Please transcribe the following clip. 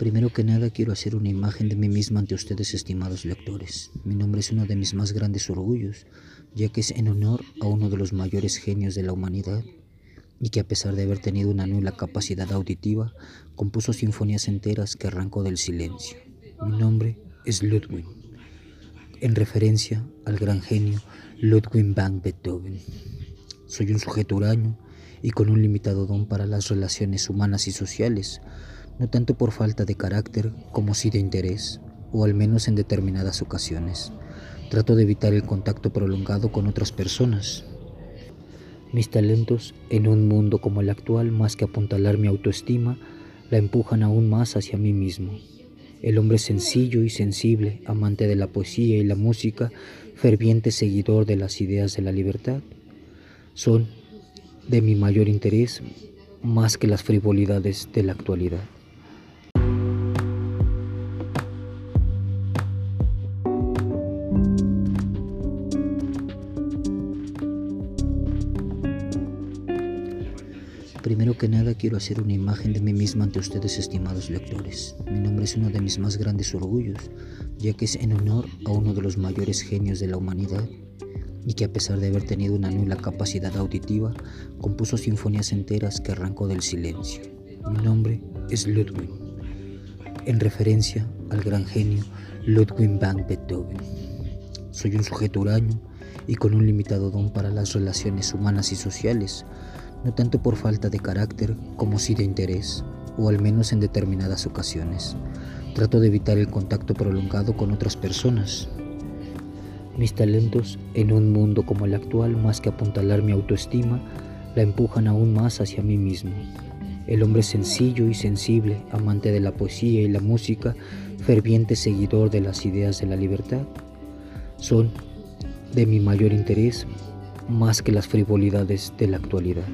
Primero que nada quiero hacer una imagen de mí mismo ante ustedes estimados lectores. Mi nombre es uno de mis más grandes orgullos, ya que es en honor a uno de los mayores genios de la humanidad y que a pesar de haber tenido una nula capacidad auditiva, compuso sinfonías enteras que arrancó del silencio. Mi nombre es Ludwig, en referencia al gran genio Ludwig van Beethoven. Soy un sujeto huraño y con un limitado don para las relaciones humanas y sociales, no tanto por falta de carácter como sí de interés, o al menos en determinadas ocasiones. Trato de evitar el contacto prolongado con otras personas. Mis talentos, en un mundo como el actual, más que apuntalar mi autoestima, la empujan aún más hacia mí mismo. El hombre sencillo y sensible, amante de la poesía y la música, ferviente seguidor de las ideas de la libertad, son de mi mayor interés más que las frivolidades de la actualidad. Primero que nada quiero hacer una imagen de mí mismo ante ustedes estimados lectores. Mi nombre es uno de mis más grandes orgullos, ya que es en honor a uno de los mayores genios de la humanidad y que a pesar de haber tenido una nula capacidad auditiva, compuso sinfonías enteras que arrancó del silencio. Mi nombre es Ludwig, en referencia al gran genio Ludwig van Beethoven. Soy un sujeto huraño y con un limitado don para las relaciones humanas y sociales, no tanto por falta de carácter como sí de interés, o al menos en determinadas ocasiones. Trato de evitar el contacto prolongado con otras personas. Mis talentos, en un mundo como el actual, más que apuntalar mi autoestima, la empujan aún más hacia mí mismo. El hombre sencillo y sensible, amante de la poesía y la música, ferviente seguidor de las ideas de la libertad, son de mi mayor interés más que las frivolidades de la actualidad.